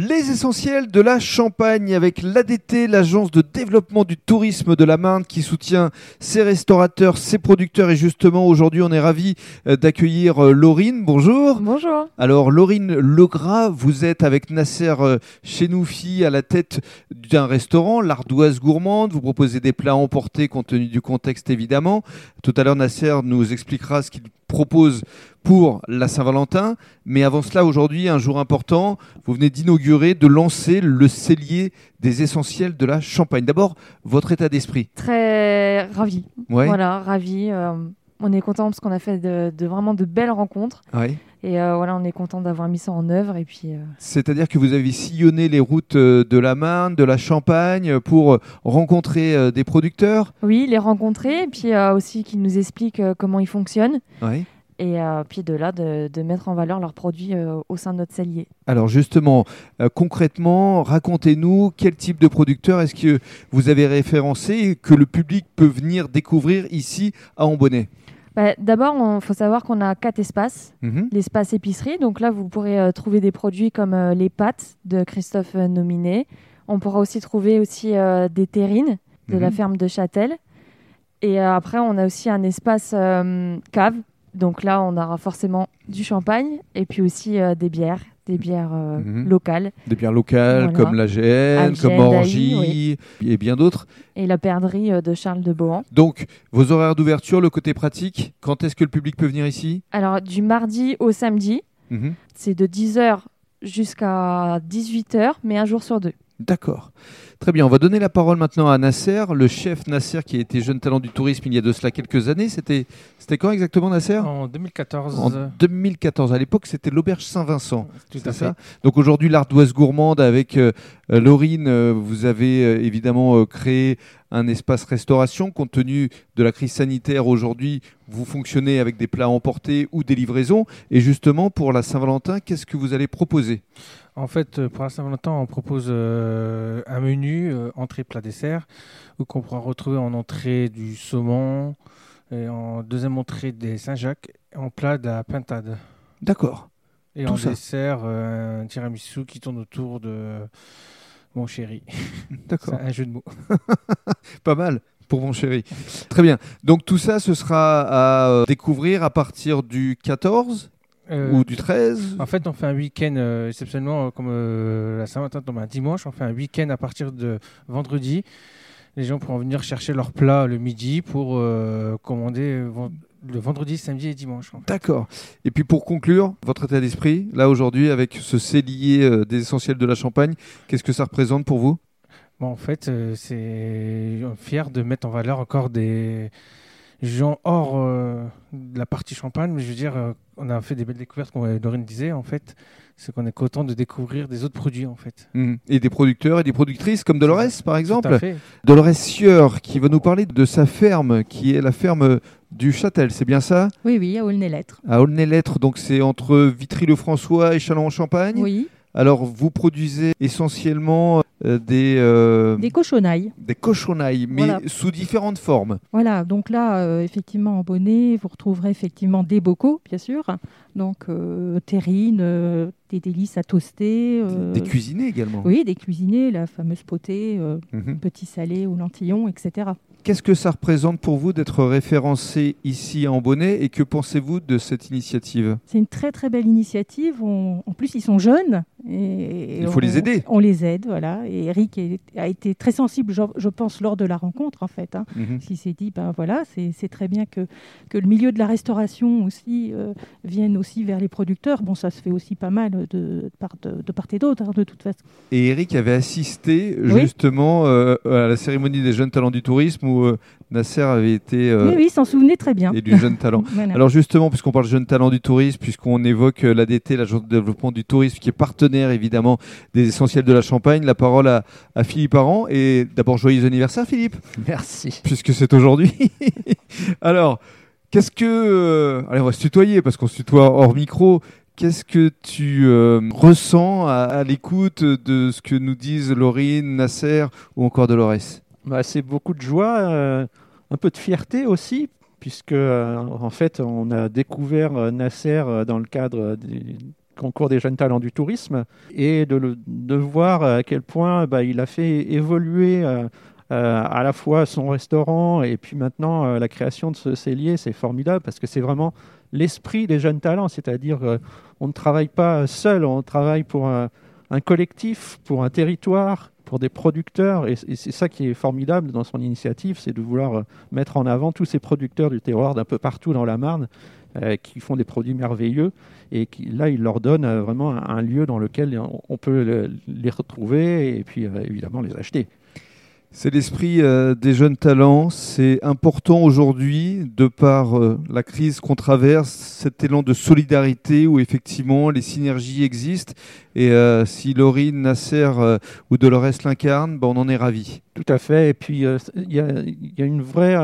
Les essentiels de la Champagne avec l'ADT, l'agence de développement du tourisme de la Marne qui soutient ses restaurateurs, ses producteurs et justement aujourd'hui on est ravi euh, d'accueillir euh, Laurine. Bonjour. Bonjour. Alors Laurine Legras, vous êtes avec Nasser euh, Chenoufi à la tête d'un restaurant, l'Ardoise Gourmande. Vous proposez des plats emportés compte tenu du contexte évidemment. Tout à l'heure Nasser nous expliquera ce qu'il propose pour la Saint-Valentin. Mais avant cela, aujourd'hui, un jour important, vous venez d'inaugurer, de lancer le cellier des essentiels de la Champagne. D'abord, votre état d'esprit. Très ravi. Ouais. Voilà, ravi. Euh, on est content parce qu'on a fait de, de vraiment de belles rencontres. Ouais. Et euh, voilà, on est content d'avoir mis ça en œuvre. Et puis, euh, C'est-à-dire que vous avez sillonné les routes euh, de la Marne, de la Champagne, pour rencontrer des producteurs? oui, les rencontrer. Et puis euh, aussi qu'ils nous expliquent comment ils fonctionnent. Ouais. Et puis de là, de, de mettre en valeur leurs produits au sein de notre cellier. Alors justement, concrètement, racontez-nous quel type de producteur est-ce que vous avez référencé et que le public peut venir découvrir ici à Ambonnet. Bah, D'abord, il faut savoir qu'on a quatre espaces. Mhm. L'espace épicerie, donc là, vous pourrez euh, trouver des produits comme euh, les pâtes de Christophe euh, Nominé. On pourra aussi trouver aussi des terrines de la Mhm. ferme de Châtel. Et après, on a aussi un espace cave. Donc là, on aura forcément du champagne et puis aussi des bières, des bières euh, Mhm. locales. Des bières locales Voilà. comme la GN, comme Orgy et bien d'autres. Et la perdrix euh, de Charles de Bohan. Donc, vos horaires d'ouverture, le côté pratique, quand est-ce que le public peut venir ici? Alors, du mardi au samedi, Mhm. c'est de 10h jusqu'à 18h, mais un jour sur deux. D'accord. Très bien, on va donner la parole maintenant à Nasser, le chef Nasser qui a été jeune talent du tourisme il y a de cela quelques années. C'était c'était quand exactement Nasser? En 2014. En 2014. À l'époque, c'était l'auberge Saint-Vincent. Tout à ça? fait. Donc aujourd'hui, l'ardoise gourmande avec euh, Laurine, euh, vous avez euh, évidemment créé un espace restauration. Compte tenu de la crise sanitaire aujourd'hui, vous fonctionnez avec des plats emportés ou des livraisons. Et justement, pour la Saint-Valentin, qu'est-ce que vous allez proposer? En fait, euh, pour la Saint-Valentin, on propose euh, un menu euh, entrée, plat, dessert, où qu'on pourra retrouver en entrée du saumon, et en deuxième entrée des Saint-Jacques, en plat de la pintade. D'accord. Et Tout en ça. dessert, euh, un tiramisu qui tourne autour de mon chéri. D'accord. Un jeu de mots. Pas mal pour mon chéri. Très bien. Donc tout ça, ce sera à euh, découvrir à partir du 14 Euh, ou du 13 En fait, on fait un week-end euh, exceptionnellement, comme euh, la Saint-Valentin tombe un dimanche, on fait un week-end à partir de vendredi. Les gens pourront venir chercher leur plat le midi pour commander le vendredi, samedi et dimanche. en fait. D'accord. Et puis pour conclure, votre état d'esprit, là aujourd'hui, avec ce cellier euh, des essentiels de la Champagne, qu'est-ce que ça représente pour vous? Bon, en fait, euh, c'est fier de mettre en valeur encore des gens hors euh, de la partie champagne. Mais je veux dire, euh, on a fait des belles découvertes, comme Dorine disait, en fait. C'est qu'on est content de découvrir des autres produits, en fait. Mhm. Et des producteurs et des productrices comme Dolores, par Tout exemple à fait. Dolores Sieur, qui va nous parler de sa ferme, qui est la ferme du Châtel, c'est bien ça? Oui, oui, à Aulnay-Lettres. À Aulnay-Lettres, donc c'est entre Vitry-le-François et Châlons-en-Champagne Oui, Alors, vous produisez essentiellement euh, des, euh, des cochonailles. des cochonailles, mais Voilà. sous différentes formes. Voilà, donc là, euh, effectivement, en bonnet, vous retrouverez effectivement des bocaux, bien sûr. Donc, euh, terrine, euh, des délices à toaster. euh, Des cuisinés également. Oui, des cuisinés, la fameuse potée, euh, Mhm. petit salé ou lentillon, etc. Qu'est-ce que ça représente pour vous d'être référencé ici en Bonnet et que pensez-vous de cette initiative? C'est une très très belle initiative. On- En plus, ils sont jeunes. Et Il faut on- les aider. On les aide, voilà. Et Eric a été très sensible, je, pense, lors de la rencontre, en fait. hein. Mhm. Qui s'est dit, ben voilà, c'est c'est très bien que, que le milieu de la restauration aussi euh, vienne aussi vers les producteurs. Bon, ça se fait aussi pas mal de, de part, de, de part et d'autre, hein, de toute façon. Et Eric avait assisté Oui. justement euh, à la cérémonie des jeunes talents du tourisme où euh, Nasser avait été euh, oui, oui, il s'en souvenait très bien. et du jeune talent. Voilà. Alors justement, puisqu'on parle jeunes talents du tourisme, puisqu'on évoque euh, l'ADT, l'Agence de développement du tourisme, qui est partenaire évidemment des essentiels de la Champagne, la parole à, à Philippe Aran. Et d'abord, joyeux anniversaire Philippe, Merci. puisque c'est aujourd'hui. Alors, qu'est-ce que... euh, allez, on va se tutoyer parce qu'on se tutoie hors micro. Qu'est-ce que tu euh, ressens à, l'écoute de ce que nous disent Laurine, Nasser ou encore Dolores? Bah, c'est beaucoup de joie, euh, un peu de fierté aussi, puisque euh, en fait on a découvert Nasser dans le cadre du concours des jeunes talents du tourisme et de, le- de voir à quel point bah, il a fait évoluer à la fois son restaurant et puis maintenant euh, la création de ce cellier, c'est formidable parce que c'est vraiment l'esprit des jeunes talents, c'est-à-dire euh, on ne travaille pas seul, on travaille pour un, collectif, pour un territoire, pour des producteurs et, c'est ça qui est formidable dans son initiative, c'est de vouloir euh, mettre en avant tous ces producteurs du terroir d'un peu partout dans la Marne euh, qui font des produits merveilleux et qui, là, il leur donne euh, vraiment un, lieu dans lequel on, peut le- les retrouver et puis euh, évidemment les acheter. C'est l'esprit euh, des jeunes talents. C'est important aujourd'hui, de par euh, la crise qu'on traverse, cet élan de solidarité où effectivement les synergies existent. Et euh, si Laurine, Nasser euh, ou Dolores l'incarnent, ben, on en est ravis. Tout à fait. Et puis, euh, il y, a, il y a une vraie,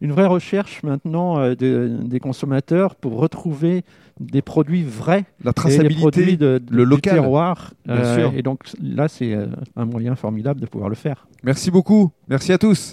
une vraie recherche maintenant de- des consommateurs pour retrouver des produits vrais, La et traçabilité, produits de, de- le du local. terroir. Bien sûr. Et donc là, c'est un moyen formidable de pouvoir le faire. Merci beaucoup. Merci à tous.